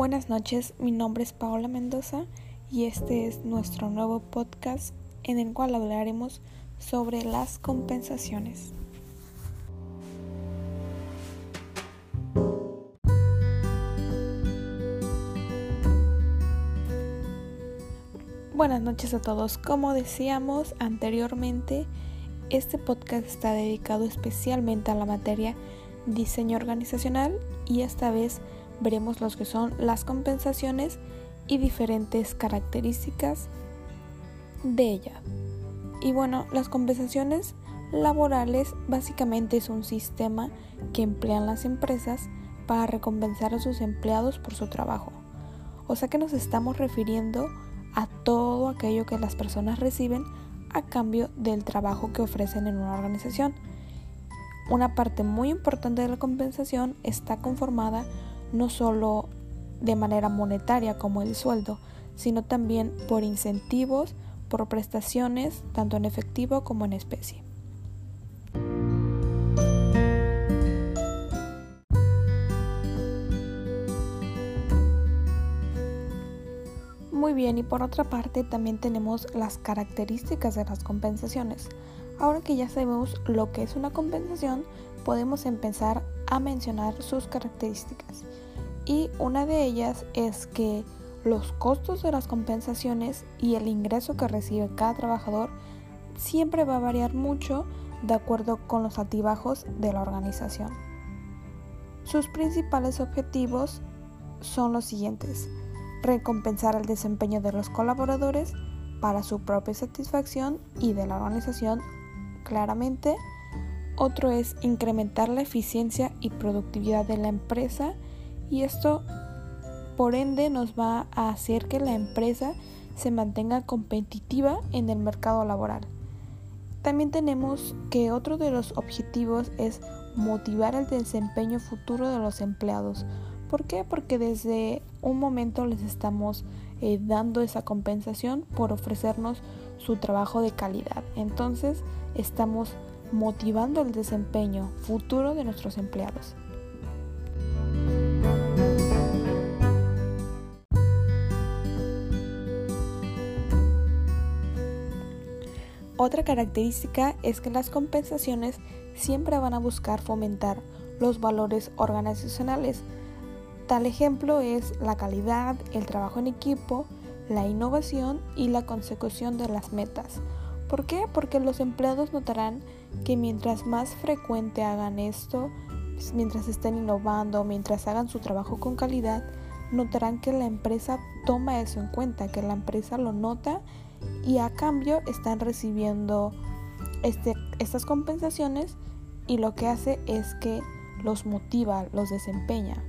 Buenas noches, mi nombre es Paola Mendoza y este es nuestro nuevo podcast en el cual hablaremos sobre las compensaciones. Buenas noches a todos. Como decíamos anteriormente, este podcast está dedicado especialmente a la materia diseño organizacional y esta vez veremos los que son las compensaciones y diferentes características de ella. Y bueno, las compensaciones laborales básicamente es un sistema que emplean las empresas para recompensar a sus empleados por su trabajo. O sea que nos estamos refiriendo a todo aquello que las personas reciben a cambio del trabajo que ofrecen en una organización. Una parte muy importante de la compensación está conformada no solo de manera monetaria como el sueldo, sino también por incentivos, por prestaciones, tanto en efectivo como en especie. Muy bien, y por otra parte también tenemos las características de las compensaciones. Ahora que ya sabemos lo que es una compensación, podemos empezar a mencionar sus características. Y una de ellas es que los costos de las compensaciones y el ingreso que recibe cada trabajador siempre va a variar mucho de acuerdo con los altibajos de la organización. Sus principales objetivos son los siguientes recompensar el desempeño de los colaboradores para su propia satisfacción y de la organización claramente. Otro es incrementar la eficiencia y productividad de la empresa y esto por ende nos va a hacer que la empresa se mantenga competitiva en el mercado laboral. También tenemos que otro de los objetivos es motivar el desempeño futuro de los empleados ¿Por qué? Porque desde un momento les estamos eh, dando esa compensación por ofrecernos su trabajo de calidad. Entonces estamos motivando el desempeño futuro de nuestros empleados. Otra característica es que las compensaciones siempre van a buscar fomentar los valores organizacionales, Tal ejemplo es la calidad, el trabajo en equipo, la innovación y la consecución de las metas. ¿Por qué? Porque los empleados notarán que mientras más frecuente hagan esto, pues, mientras estén innovando, mientras hagan su trabajo con calidad, notarán que la empresa toma eso en cuenta, que la empresa lo nota y a cambio están recibiendo este, estas compensaciones y lo que hace es que los motiva, los desempeña.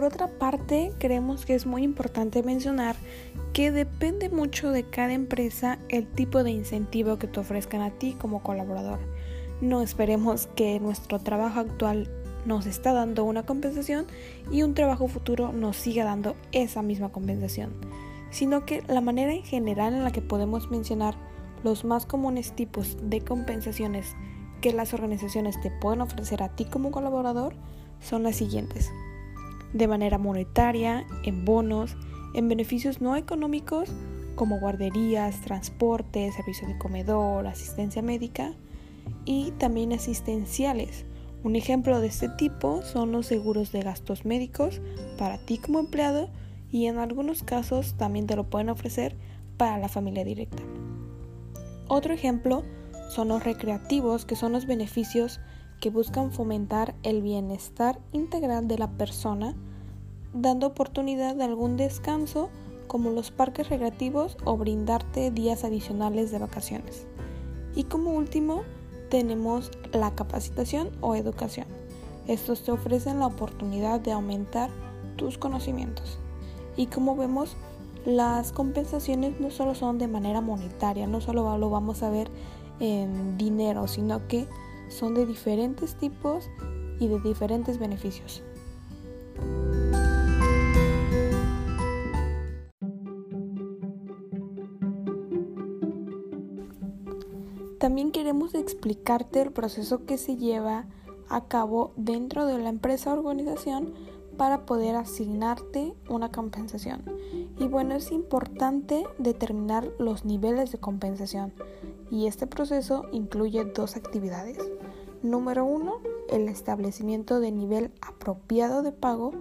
Por otra parte, creemos que es muy importante mencionar que depende mucho de cada empresa el tipo de incentivo que te ofrezcan a ti como colaborador. No esperemos que nuestro trabajo actual nos está dando una compensación y un trabajo futuro nos siga dando esa misma compensación, sino que la manera en general en la que podemos mencionar los más comunes tipos de compensaciones que las organizaciones te pueden ofrecer a ti como colaborador son las siguientes de manera monetaria, en bonos, en beneficios no económicos como guarderías, transporte, servicio de comedor, asistencia médica y también asistenciales. Un ejemplo de este tipo son los seguros de gastos médicos para ti como empleado y en algunos casos también te lo pueden ofrecer para la familia directa. Otro ejemplo son los recreativos, que son los beneficios que buscan fomentar el bienestar integral de la persona, dando oportunidad de algún descanso como los parques recreativos o brindarte días adicionales de vacaciones. Y como último, tenemos la capacitación o educación. Estos te ofrecen la oportunidad de aumentar tus conocimientos. Y como vemos, las compensaciones no solo son de manera monetaria, no solo lo vamos a ver en dinero, sino que son de diferentes tipos y de diferentes beneficios. También queremos explicarte el proceso que se lleva a cabo dentro de la empresa o organización para poder asignarte una compensación. Y bueno, es importante determinar los niveles de compensación y este proceso incluye dos actividades. Número uno, el establecimiento de nivel apropiado de pago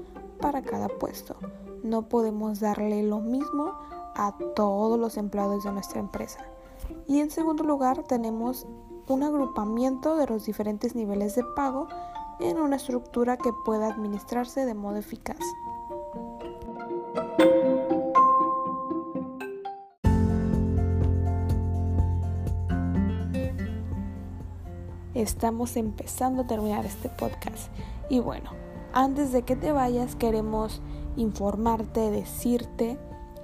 para cada puesto. No podemos darle lo mismo a todos los empleados de nuestra empresa. Y en segundo lugar, tenemos un agrupamiento de los diferentes niveles de pago en una estructura que pueda administrarse de modo eficaz. Estamos empezando a terminar este podcast y bueno, antes de que te vayas queremos informarte, decirte,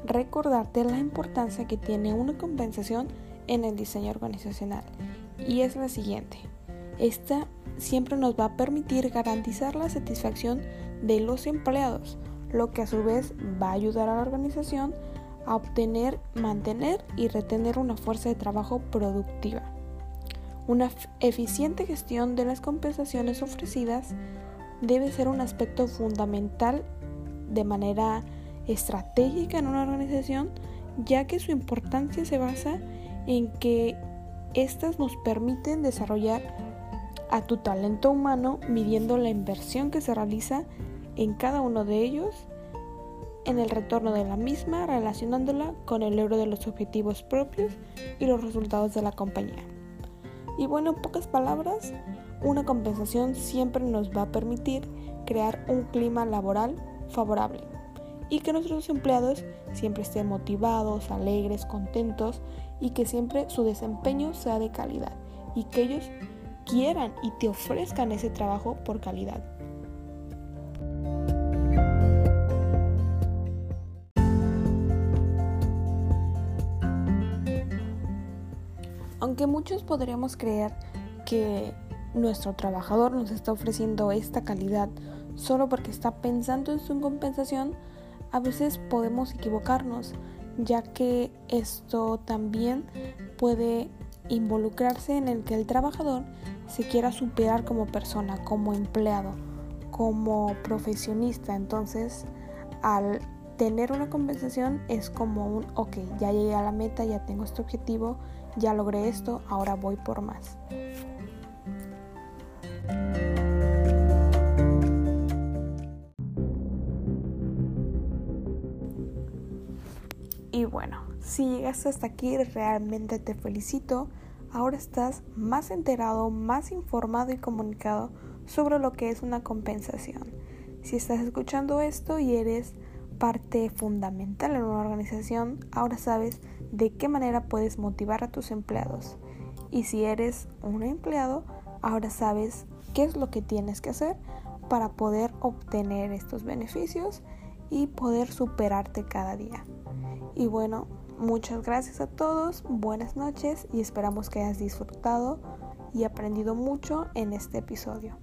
recordarte la importancia que tiene una compensación en el diseño organizacional y es la siguiente. Esta siempre nos va a permitir garantizar la satisfacción de los empleados, lo que a su vez va a ayudar a la organización a obtener, mantener y retener una fuerza de trabajo productiva. Una eficiente gestión de las compensaciones ofrecidas debe ser un aspecto fundamental de manera estratégica en una organización, ya que su importancia se basa en que éstas nos permiten desarrollar a tu talento humano midiendo la inversión que se realiza en cada uno de ellos, en el retorno de la misma, relacionándola con el logro de los objetivos propios y los resultados de la compañía. Y bueno, en pocas palabras, una compensación siempre nos va a permitir crear un clima laboral favorable y que nuestros empleados siempre estén motivados, alegres, contentos y que siempre su desempeño sea de calidad y que ellos quieran y te ofrezcan ese trabajo por calidad. Aunque muchos podríamos creer que nuestro trabajador nos está ofreciendo esta calidad solo porque está pensando en su compensación, a veces podemos equivocarnos, ya que esto también puede involucrarse en el que el trabajador se quiera superar como persona, como empleado, como profesionista. Entonces, al tener una compensación es como un, ok, ya llegué a la meta, ya tengo este objetivo, ya logré esto, ahora voy por más. Y bueno, si llegaste hasta aquí realmente te felicito ahora estás más enterado, más informado y comunicado sobre lo que es una compensación. Si estás escuchando esto y eres parte fundamental en una organización, ahora sabes de qué manera puedes motivar a tus empleados. Y si eres un empleado, ahora sabes qué es lo que tienes que hacer para poder obtener estos beneficios y poder superarte cada día. Y bueno, Muchas gracias a todos, buenas noches y esperamos que hayas disfrutado y aprendido mucho en este episodio.